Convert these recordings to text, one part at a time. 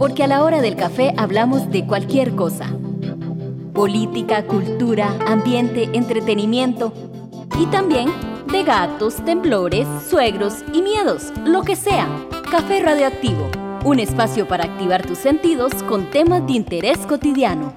porque a la hora del café hablamos de cualquier cosa. Política, cultura, ambiente, entretenimiento y también de gatos, temblores, suegros y miedos, lo que sea. Café Radioactivo, un espacio para activar tus sentidos con temas de interés cotidiano.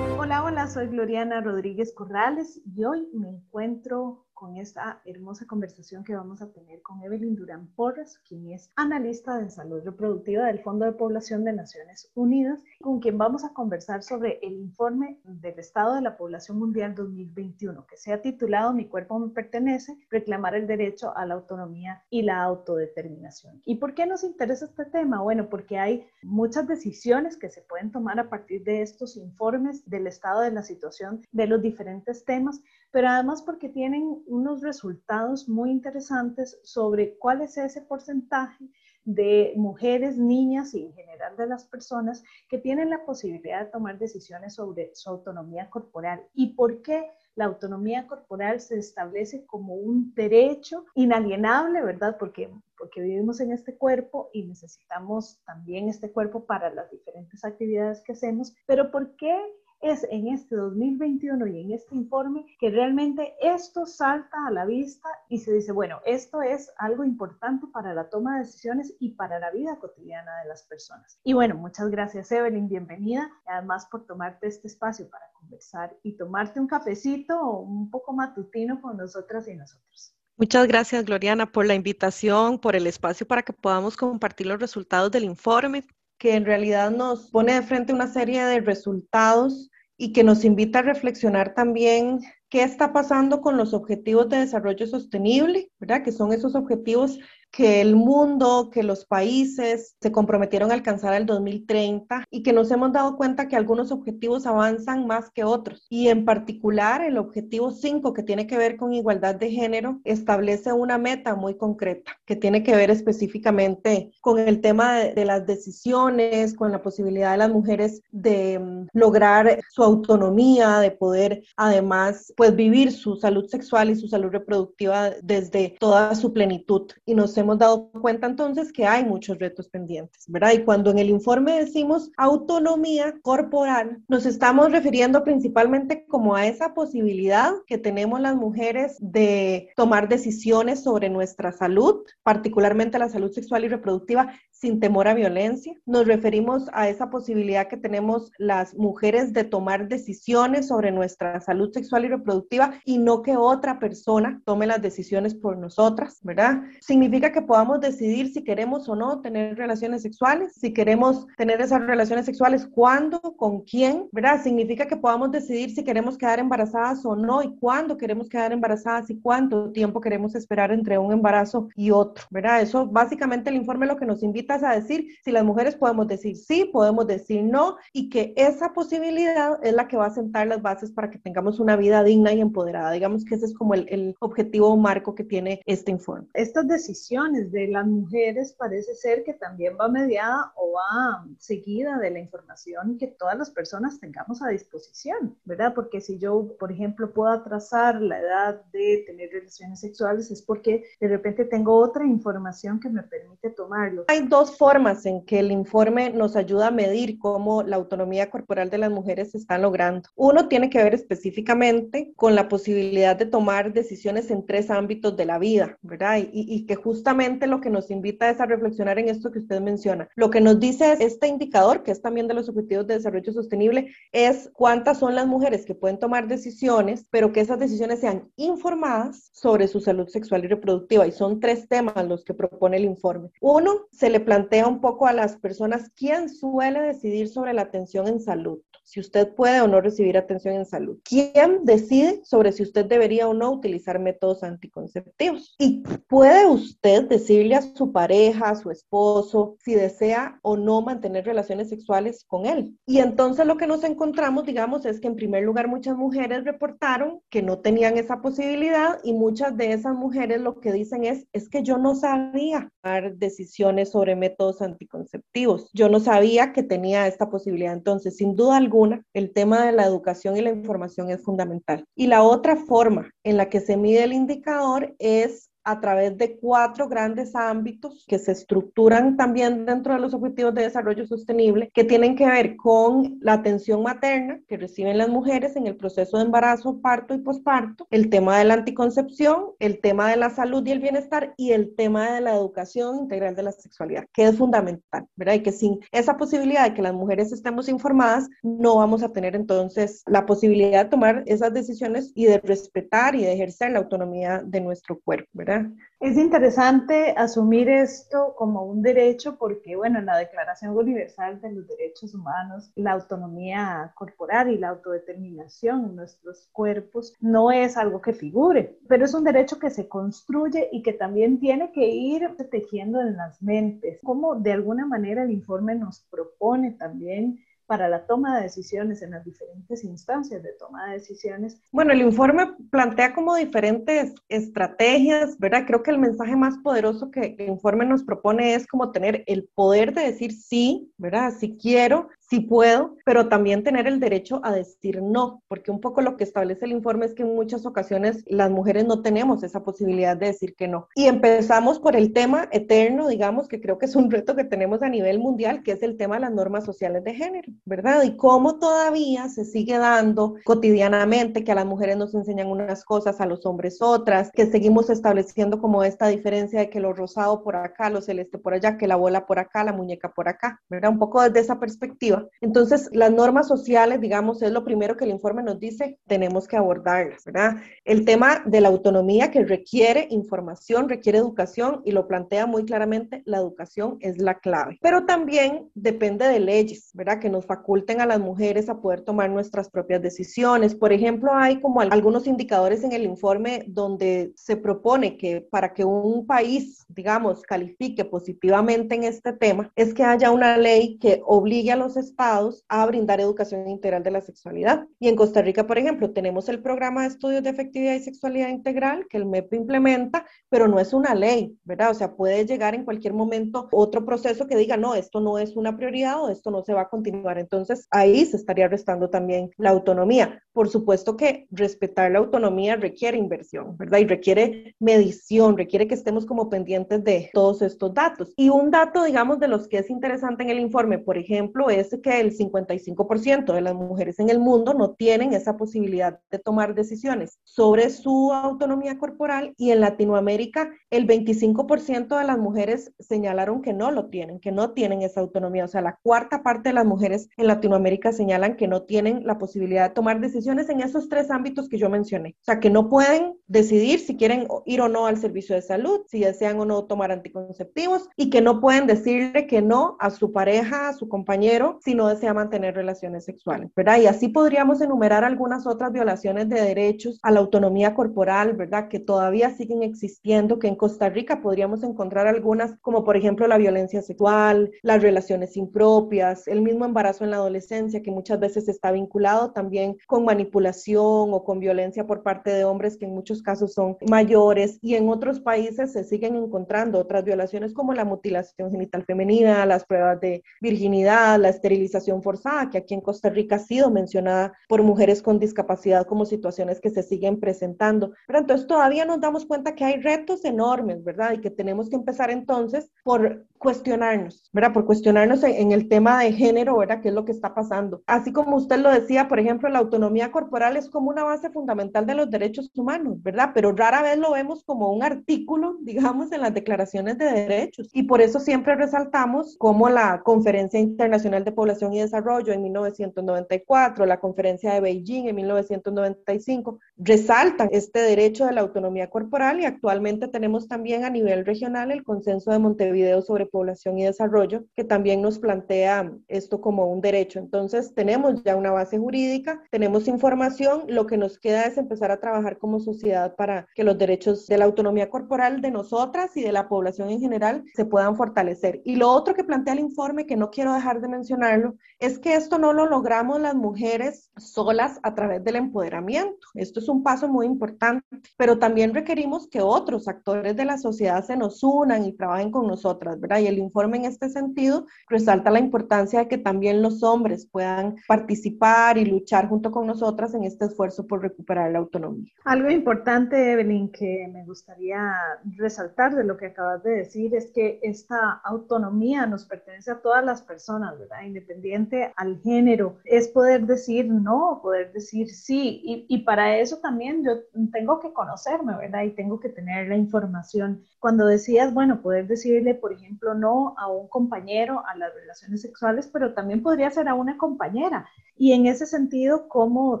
Hola, hola, soy Gloriana Rodríguez Corrales y hoy me encuentro con esta hermosa conversación que vamos a tener con Evelyn Durán Porras, quien es analista de salud reproductiva del Fondo de Población de Naciones Unidas, con quien vamos a conversar sobre el informe del Estado de la Población Mundial 2021, que se ha titulado Mi cuerpo me pertenece, reclamar el derecho a la autonomía y la autodeterminación. ¿Y por qué nos interesa este tema? Bueno, porque hay muchas decisiones que se pueden tomar a partir de estos informes del estado de la situación de los diferentes temas, pero además porque tienen unos resultados muy interesantes sobre cuál es ese porcentaje de mujeres, niñas y en general de las personas que tienen la posibilidad de tomar decisiones sobre su autonomía corporal y por qué la autonomía corporal se establece como un derecho inalienable, ¿verdad? Porque, porque vivimos en este cuerpo y necesitamos también este cuerpo para las diferentes actividades que hacemos, pero ¿por qué es en este 2021 y en este informe que realmente esto salta a la vista y se dice, bueno, esto es algo importante para la toma de decisiones y para la vida cotidiana de las personas. Y bueno, muchas gracias Evelyn, bienvenida, además por tomarte este espacio para conversar y tomarte un cafecito un poco matutino con nosotras y nosotros. Muchas gracias, Gloriana, por la invitación, por el espacio para que podamos compartir los resultados del informe que en realidad nos pone de frente una serie de resultados y que nos invita a reflexionar también qué está pasando con los objetivos de desarrollo sostenible, ¿verdad? Que son esos objetivos que el mundo, que los países se comprometieron a alcanzar el 2030 y que nos hemos dado cuenta que algunos objetivos avanzan más que otros. Y en particular el objetivo 5, que tiene que ver con igualdad de género, establece una meta muy concreta, que tiene que ver específicamente con el tema de, las decisiones, con la posibilidad de las mujeres de mm, lograr su autonomía, de poder además pues vivir su salud sexual y su salud reproductiva desde toda su plenitud. Y nos hemos dado cuenta entonces que hay muchos retos pendientes, ¿verdad? Y cuando en el informe decimos autonomía corporal, nos estamos refiriendo principalmente como a esa posibilidad que tenemos las mujeres de tomar decisiones sobre nuestra salud, particularmente la salud sexual y reproductiva, sin temor a violencia. Nos referimos a esa posibilidad que tenemos las mujeres de tomar decisiones sobre nuestra salud sexual y reproductiva y no que otra persona tome las decisiones por nosotras, ¿verdad? Significa que podamos decidir si queremos o no tener relaciones sexuales, si queremos tener esas relaciones sexuales, cuándo, con quién, ¿verdad? Significa que podamos decidir si queremos quedar embarazadas o no y cuándo queremos quedar embarazadas y cuánto tiempo queremos esperar entre un embarazo y otro, ¿verdad? Eso básicamente el informe lo que nos invita a decir si las mujeres podemos decir sí, podemos decir no, y que esa posibilidad es la que va a sentar las bases para que tengamos una vida digna y empoderada. Digamos que ese es como el, el objetivo marco que tiene este informe. Estas decisiones de las mujeres parece ser que también va mediada o va seguida de la información que todas las personas tengamos a disposición, ¿verdad? Porque si yo, por ejemplo, puedo atrasar la edad de tener relaciones sexuales es porque de repente tengo otra información que me permite tomarlo. Hay dos formas en que el informe nos ayuda a medir cómo la autonomía corporal de las mujeres se está logrando. Uno tiene que ver específicamente con la posibilidad de tomar decisiones en tres ámbitos de la vida, ¿verdad? Y, y, que justamente lo que nos invita es a reflexionar en esto que usted menciona. Lo que nos dice este indicador, que es también de los Objetivos de Desarrollo Sostenible, es cuántas son las mujeres que pueden tomar decisiones, pero que esas decisiones sean informadas sobre su salud sexual y reproductiva. Y son tres temas los que propone el informe. Uno, se le plantea un poco a las personas quién suele decidir sobre la atención en salud si usted puede o no recibir atención en salud. ¿Quién decide sobre si usted debería o no utilizar métodos anticonceptivos? Y puede usted decirle a su pareja, a su esposo, si desea o no mantener relaciones sexuales con él. Y entonces lo que nos encontramos, digamos, es que en primer lugar muchas mujeres reportaron que no tenían esa posibilidad y muchas de esas mujeres lo que dicen es, es que yo no sabía tomar decisiones sobre métodos anticonceptivos. Yo no sabía que tenía esta posibilidad. Entonces, sin duda alguna, el tema de la educación y la información es fundamental. Y la otra forma en la que se mide el indicador es a través de cuatro grandes ámbitos que se estructuran también dentro de los objetivos de desarrollo sostenible, que tienen que ver con la atención materna que reciben las mujeres en el proceso de embarazo, parto y posparto, el tema de la anticoncepción, el tema de la salud y el bienestar y el tema de la educación integral de la sexualidad, que es fundamental, ¿verdad? Y que sin esa posibilidad de que las mujeres estemos informadas, no vamos a tener entonces la posibilidad de tomar esas decisiones y de respetar y de ejercer la autonomía de nuestro cuerpo, ¿verdad? Es interesante asumir esto como un derecho porque, bueno, en la Declaración Universal de los Derechos Humanos, la autonomía corporal y la autodeterminación en nuestros cuerpos no es algo que figure, pero es un derecho que se construye y que también tiene que ir tejiendo en las mentes. Como de alguna manera el informe nos propone también para la toma de decisiones en las diferentes instancias de toma de decisiones. Bueno, el informe plantea como diferentes estrategias, ¿verdad? Creo que el mensaje más poderoso que el informe nos propone es como tener el poder de decir sí, ¿verdad? Si quiero, sí puedo, pero también tener el derecho a decir no, porque un poco lo que establece el informe es que en muchas ocasiones las mujeres no tenemos esa posibilidad de decir que no. Y empezamos por el tema eterno, digamos, que creo que es un reto que tenemos a nivel mundial, que es el tema de las normas sociales de género, ¿verdad? Y cómo todavía se sigue dando cotidianamente que a las mujeres nos enseñan unas cosas, a los hombres otras, que seguimos estableciendo como esta diferencia de que lo rosado por acá, lo celeste por allá, que la bola por acá, la muñeca por acá, ¿verdad? Un poco desde esa perspectiva entonces, las normas sociales, digamos, es lo primero que el informe nos dice, tenemos que abordarlas, ¿verdad? El tema de la autonomía que requiere información, requiere educación y lo plantea muy claramente, la educación es la clave. Pero también depende de leyes, ¿verdad? Que nos faculten a las mujeres a poder tomar nuestras propias decisiones. Por ejemplo, hay como algunos indicadores en el informe donde se propone que para que un país, digamos, califique positivamente en este tema, es que haya una ley que obligue a los estados a brindar educación integral de la sexualidad. Y en Costa Rica, por ejemplo, tenemos el programa de estudios de efectividad y sexualidad integral que el MEP implementa, pero no es una ley, ¿verdad? O sea, puede llegar en cualquier momento otro proceso que diga, no, esto no es una prioridad o esto no se va a continuar. Entonces, ahí se estaría restando también la autonomía. Por supuesto que respetar la autonomía requiere inversión, ¿verdad? Y requiere medición, requiere que estemos como pendientes de todos estos datos. Y un dato, digamos, de los que es interesante en el informe, por ejemplo, es que el 55% de las mujeres en el mundo no tienen esa posibilidad de tomar decisiones sobre su autonomía corporal y en Latinoamérica el 25% de las mujeres señalaron que no lo tienen, que no tienen esa autonomía. O sea, la cuarta parte de las mujeres en Latinoamérica señalan que no tienen la posibilidad de tomar decisiones en esos tres ámbitos que yo mencioné. O sea, que no pueden decidir si quieren ir o no al servicio de salud, si desean o no tomar anticonceptivos y que no pueden decirle que no a su pareja, a su compañero, si no desea mantener relaciones sexuales, ¿verdad? Y así podríamos enumerar algunas otras violaciones de derechos a la autonomía corporal, ¿verdad? Que todavía siguen existiendo, que en Costa Rica podríamos encontrar algunas, como por ejemplo la violencia sexual, las relaciones impropias, el mismo embarazo en la adolescencia, que muchas veces está vinculado también con manipulación o con violencia por parte de hombres que en muchos casos son mayores y en otros países se siguen encontrando otras violaciones como la mutilación genital femenina, las pruebas de virginidad, la esterilización forzada, que aquí en Costa Rica ha sido mencionada por mujeres con discapacidad como situaciones que se siguen presentando. Pero entonces todavía nos damos cuenta que hay retos enormes, ¿verdad? Y que tenemos que empezar entonces por cuestionarnos, ¿verdad? Por cuestionarnos en, el tema de género, ¿verdad? ¿Qué es lo que está pasando? Así como usted lo decía, por ejemplo, la autonomía corporal es como una base fundamental de los derechos humanos, ¿verdad? Pero rara vez lo vemos como un artículo, digamos, en las declaraciones de derechos. Y por eso siempre resaltamos como la Conferencia Internacional de Población y Desarrollo en 1994, la Conferencia de Beijing en 1995, resaltan este derecho de la autonomía corporal y actualmente tenemos también a nivel regional el Consenso de Montevideo sobre Población y Desarrollo, que también nos plantea esto como un derecho. Entonces, tenemos ya una base jurídica, tenemos información, lo que nos queda es empezar a trabajar como sociedad para que los derechos de la autonomía corporal de nosotras y de la población en general se puedan fortalecer. Y lo otro que plantea el informe, que no quiero dejar de mencionarlo, es que esto no lo logramos las mujeres solas a través del empoderamiento. Esto es un paso muy importante, pero también requerimos que otros actores de la sociedad se nos unan y trabajen con nosotras, ¿verdad? ¿Verdad? Y el informe en este sentido resalta la importancia de que también los hombres puedan participar y luchar junto con nosotras en este esfuerzo por recuperar la autonomía. Algo importante, Evelyn, que me gustaría resaltar de lo que acabas de decir es que esta autonomía nos pertenece a todas las personas, ¿verdad? Independiente al género. Es poder decir no, poder decir sí. Y, y para eso también yo tengo que conocerme, ¿verdad? Y tengo que tener la información. Cuando decías, bueno, poder decirle, por ejemplo, no a un compañero a las relaciones sexuales, pero también podría ser a una compañera. Y en ese sentido, como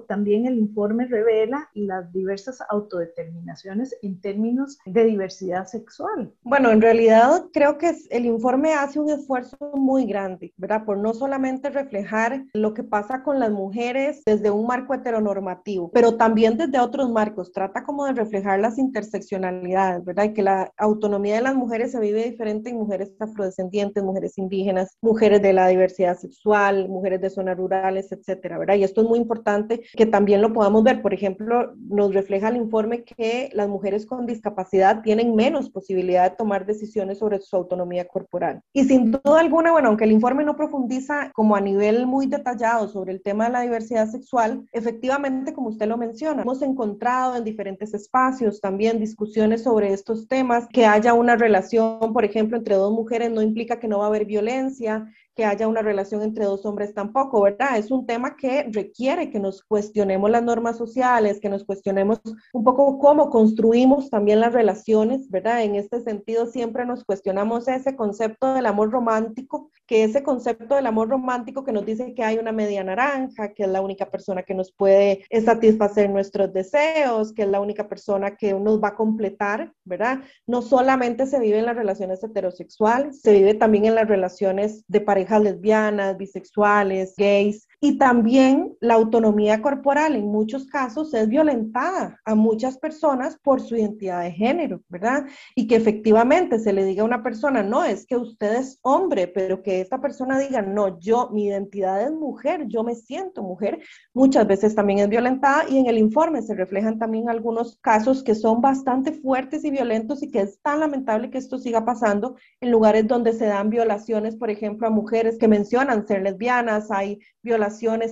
también el informe revela las diversas autodeterminaciones en términos de diversidad sexual. Bueno, en realidad creo que el informe hace un esfuerzo muy grande, ¿verdad? Por no solamente reflejar lo que pasa con las mujeres desde un marco heteronormativo, pero también desde otros marcos. Trata como de reflejar las interseccionalidades, ¿verdad? Y que la autonomía de las mujeres se vive diferente en mujeres afrodescendientes, mujeres indígenas, mujeres de la diversidad sexual, mujeres de zonas rurales, etc etcétera, ¿verdad? Y esto es muy importante que también lo podamos ver. Por ejemplo, nos refleja el informe que las mujeres con discapacidad tienen menos posibilidad de tomar decisiones sobre su autonomía corporal. Y sin duda alguna, bueno, aunque el informe no profundiza como a nivel muy detallado sobre el tema de la diversidad sexual, efectivamente, como usted lo menciona, hemos encontrado en diferentes espacios también discusiones sobre estos temas, que haya una relación, por ejemplo, entre dos mujeres no implica que no va a haber violencia, que haya una relación entre dos hombres tampoco, ¿verdad? Es un tema que requiere que nos cuestionemos las normas sociales, que nos cuestionemos un poco cómo construimos también las relaciones, ¿verdad? En este sentido, siempre nos cuestionamos ese concepto del amor romántico, que ese concepto del amor romántico que nos dice que hay una media naranja, que es la única persona que nos puede satisfacer nuestros deseos, que es la única persona que nos va a completar, ¿verdad? No solamente se vive en las relaciones heterosexuales, se vive también en las relaciones de pareja lesbianas, bisexuales, gays, y también la autonomía corporal en muchos casos es violentada a muchas personas por su identidad de género, ¿verdad? Y que efectivamente se le diga a una persona, no, es que usted es hombre, pero que esta persona diga, no, yo, mi identidad es mujer, yo me siento mujer, muchas veces también es violentada y en el informe se reflejan también algunos casos que son bastante fuertes y violentos y que es tan lamentable que esto siga pasando en lugares donde se dan violaciones, por ejemplo, a mujeres que mencionan ser lesbianas, hay violaciones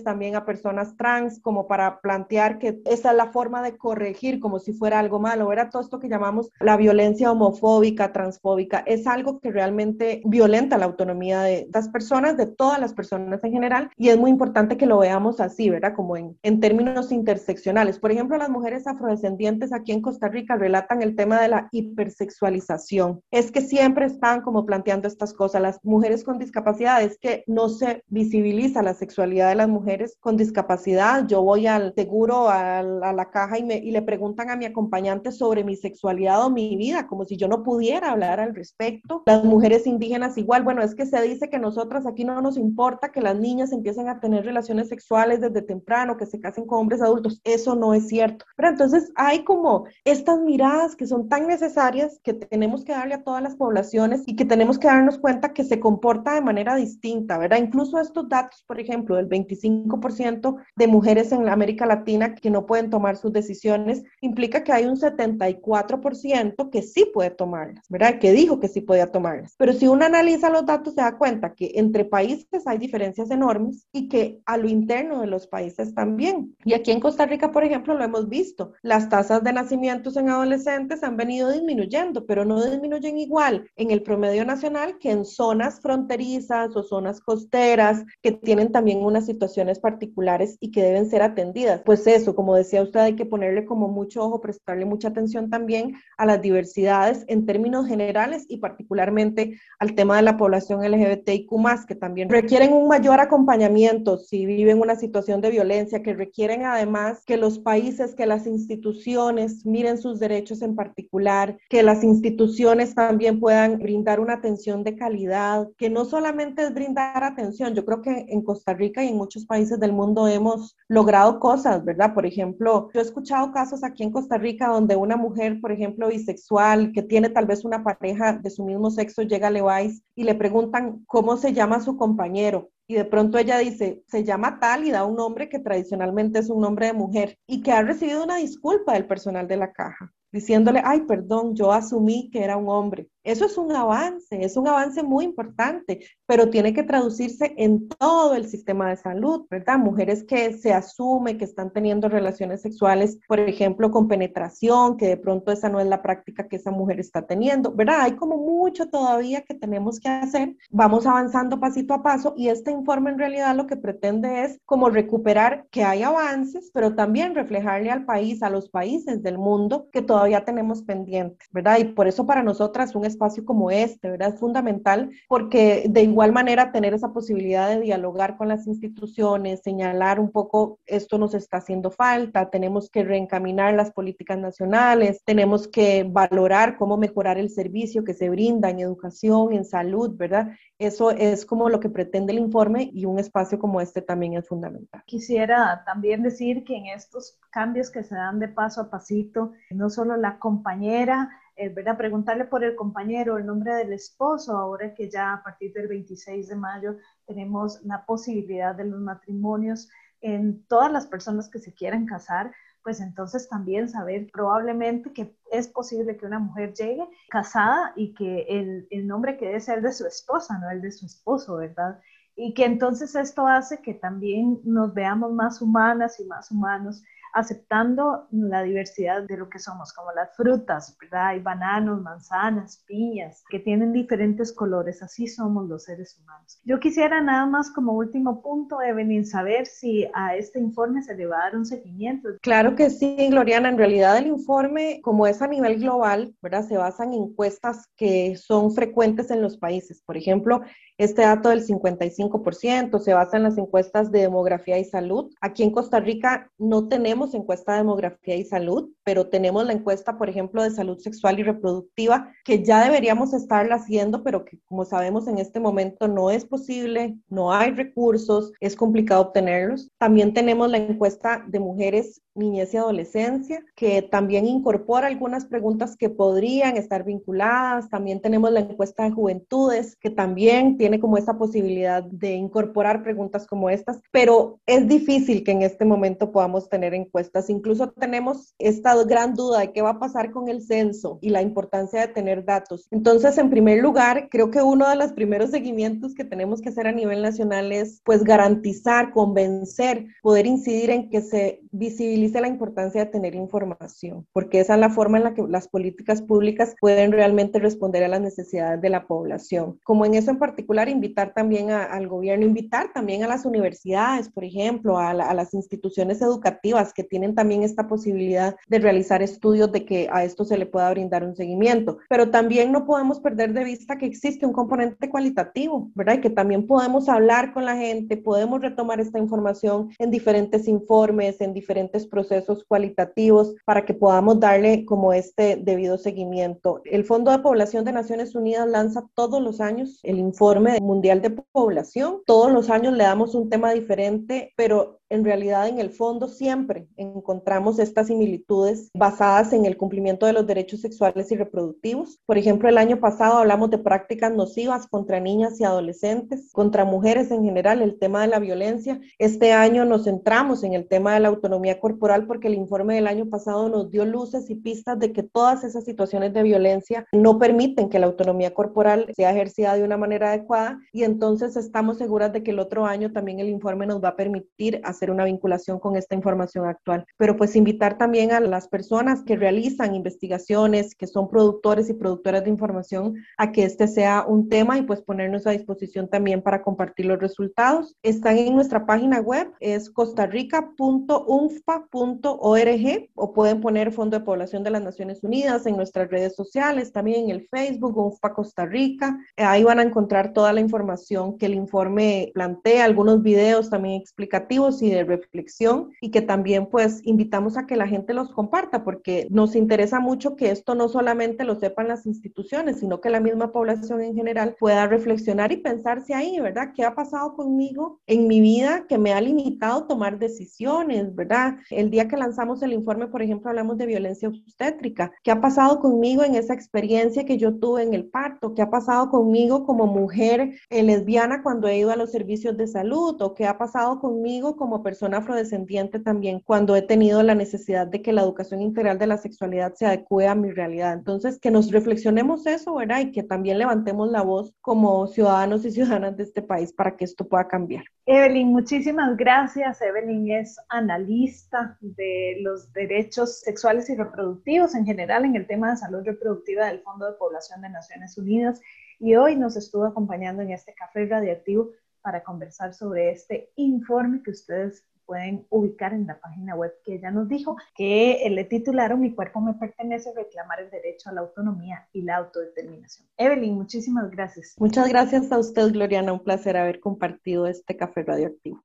también a personas trans, como para plantear que esa es la forma de corregir como si fuera algo malo. Era todo esto que llamamos la violencia homofóbica, transfóbica. Es algo que realmente violenta la autonomía de estas personas, de todas las personas en general, y es muy importante que lo veamos así, ¿verdad? Como en, en términos interseccionales. Por ejemplo, las mujeres afrodescendientes aquí en Costa Rica relatan el tema de la hipersexualización. Es que siempre están como planteando estas cosas. Las mujeres con discapacidad es que no se visibiliza la sexualidad de las mujeres con discapacidad. Yo voy al seguro, a, la caja y, me, y le preguntan a mi acompañante sobre mi sexualidad o mi vida, como si yo no pudiera hablar al respecto. Las mujeres indígenas igual, bueno, es que se dice que nosotras aquí no nos importa que las niñas empiecen a tener relaciones sexuales desde temprano, que se casen con hombres adultos. Eso no es cierto. Pero entonces hay como estas miradas que son tan necesarias que tenemos que darle a todas las poblaciones y que tenemos que darnos cuenta que se comporta de manera distinta, ¿verdad? Incluso estos datos, por ejemplo, el 25% de mujeres en América Latina que no pueden tomar sus decisiones, implica que hay un 74% que sí puede tomarlas, ¿verdad? Que dijo que sí podía tomarlas. Pero si uno analiza los datos, se da cuenta que entre países hay diferencias enormes y que a lo interno de los países también. Y aquí en Costa Rica, por ejemplo, lo hemos visto. Las tasas de nacimientos en adolescentes han venido disminuyendo, pero no disminuyen igual en el promedio nacional que en zonas fronterizas o zonas costeras que tienen también situaciones particulares y que deben ser atendidas. Pues eso, como decía usted, hay que ponerle como mucho ojo, prestarle mucha atención también a las diversidades en términos generales y particularmente al tema de la población LGBTIQ que también requieren un mayor acompañamiento si viven una situación de violencia, que requieren además que los países, que las instituciones miren sus derechos en particular, que las instituciones también puedan brindar una atención de calidad, que no solamente es brindar atención, yo creo que en Costa Rica y en muchos países del mundo hemos logrado cosas, ¿verdad? Por ejemplo, yo he escuchado casos aquí en Costa Rica donde una mujer, por ejemplo, bisexual, que tiene tal vez una pareja de su mismo sexo, llega a Levi's y le preguntan cómo se llama su compañero. Y de pronto ella dice, se llama tal y da un nombre que tradicionalmente es un nombre de mujer y que ha recibido una disculpa del personal de la caja. diciéndole, ay, perdón, yo asumí que era un hombre. Eso es un avance, es un avance muy importante, pero tiene que traducirse en todo el sistema de salud, ¿verdad? Mujeres que se asume que están teniendo relaciones sexuales, por ejemplo, con penetración, que de pronto esa no es la práctica que esa mujer está teniendo, ¿verdad? Hay como mucho todavía que tenemos que hacer. Vamos avanzando pasito a paso y este informe en realidad lo que pretende es como recuperar que hay avances, pero también reflejarle al país, a los países del mundo que todavía tenemos pendientes, ¿verdad? Y por eso para nosotras un espacio como este, ¿verdad? Es fundamental porque de igual manera tener esa posibilidad de dialogar con las instituciones, señalar un poco esto nos está haciendo falta, tenemos que reencaminar las políticas nacionales, tenemos que valorar cómo mejorar el servicio que se brinda en educación, en salud, ¿verdad? Eso es como lo que pretende el informe y un espacio como este también es fundamental. Quisiera también decir que en estos cambios que se dan de paso a pasito, no solo la compañera, eh, ¿verdad? Preguntarle por el compañero, el nombre del esposo, ahora que ya a partir del 26 de mayo tenemos la posibilidad de los matrimonios en todas las personas que se quieran casar, pues entonces también saber probablemente que es posible que una mujer llegue casada y que el, el nombre quede ser de su esposa, no el de su esposo, ¿verdad? Y que entonces esto hace que también nos veamos más humanas y más humanos aceptando la diversidad de lo que somos, como las frutas, ¿verdad? Hay bananos, manzanas, piñas, que tienen diferentes colores, así somos los seres humanos. Yo quisiera nada más como último punto, Evelyn, saber si a este informe se le va a dar un seguimiento. Claro que sí, Gloriana, en realidad el informe, como es a nivel global, ¿verdad? Se basa en encuestas que son frecuentes en los países. Por ejemplo, este dato del 55% se basa en las encuestas de demografía y salud. Aquí en Costa Rica no tenemos encuesta de demografía y salud, pero tenemos la encuesta, por ejemplo, de salud sexual y reproductiva, que ya deberíamos estarla haciendo, pero que como sabemos en este momento no es posible, no hay recursos, es complicado obtenerlos. También tenemos la encuesta de mujeres niñez y adolescencia, que también incorpora algunas preguntas que podrían estar vinculadas. También tenemos la encuesta de juventudes, que también tiene como esa posibilidad de incorporar preguntas como estas, pero es difícil que en este momento podamos tener encuestas. Incluso tenemos esta gran duda de qué va a pasar con el censo y la importancia de tener datos. Entonces, en primer lugar, creo que uno de los primeros seguimientos que tenemos que hacer a nivel nacional es pues garantizar, convencer, poder incidir en que se visibilice la importancia de tener información, porque esa es la forma en la que las políticas públicas pueden realmente responder a las necesidades de la población. Como en eso en particular, invitar también al gobierno, invitar también a las universidades, por ejemplo, a, a las instituciones educativas que tienen también esta posibilidad de realizar estudios de que a esto se le pueda brindar un seguimiento. Pero también no podemos perder de vista que existe un componente cualitativo, ¿verdad? Y que también podemos hablar con la gente, podemos retomar esta información en diferentes informes, en diferentes procesos cualitativos para que podamos darle como este debido seguimiento. El Fondo de Población de Naciones Unidas lanza todos los años el informe mundial de población. Todos los años le damos un tema diferente, pero en realidad en el fondo siempre encontramos estas similitudes basadas en el cumplimiento de los derechos sexuales y reproductivos. Por ejemplo, el año pasado hablamos de prácticas nocivas contra niñas y adolescentes, contra mujeres en general, el tema de la violencia. Este año nos centramos en el tema de la autonomía corporal porque el informe del año pasado nos dio luces y pistas de que todas esas situaciones de violencia no permiten que la autonomía corporal sea ejercida de una manera adecuada y entonces estamos seguras de que el otro año también el informe nos va a permitir hacer una vinculación con esta información actual. Pero pues invitar también a las personas que realizan investigaciones, que son productores y productoras de información, a que este sea un tema y pues ponernos a disposición también para compartir los resultados. Están en nuestra página web, es costarrica.unfpa.org o pueden poner Fondo de Población de las Naciones Unidas en nuestras redes sociales, también en el Facebook, UNFPA Costa Rica. Ahí van a encontrar toda la información que el informe plantea, algunos videos también explicativos y de reflexión y que también pues invitamos a que la gente los comparta porque nos interesa mucho que esto no solamente lo sepan las instituciones, sino que la misma población en general pueda reflexionar y pensarse ahí, ¿verdad? ¿Qué ha pasado conmigo en mi vida que me ha limitado tomar decisiones, ¿verdad? El día que lanzamos el informe, por ejemplo, hablamos de violencia obstétrica. ¿Qué ha pasado conmigo en esa experiencia que yo tuve en el parto? ¿Qué ha pasado conmigo como mujer lesbiana cuando he ido a los servicios de salud? ¿O qué ha pasado conmigo como como persona afrodescendiente también cuando he tenido la necesidad de que la educación integral de la sexualidad se adecue a mi realidad. Entonces, que nos reflexionemos eso, ¿verdad? Y que también levantemos la voz como ciudadanos y ciudadanas de este país para que esto pueda cambiar. Evelyn, muchísimas gracias. Evelyn es analista de los derechos sexuales y reproductivos en general en el tema de salud reproductiva del Fondo de Población de Naciones Unidas y hoy nos estuvo acompañando en este café radiactivo para conversar sobre este informe que ustedes pueden ubicar en la página web que ella nos dijo, que le titularon Mi cuerpo me pertenece, reclamar el derecho a la autonomía y la autodeterminación. Evelyn, muchísimas gracias. Muchas gracias a usted, Gloriana. Un placer haber compartido este café radioactivo.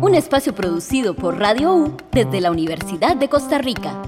Un espacio producido por Radio U desde la Universidad de Costa Rica.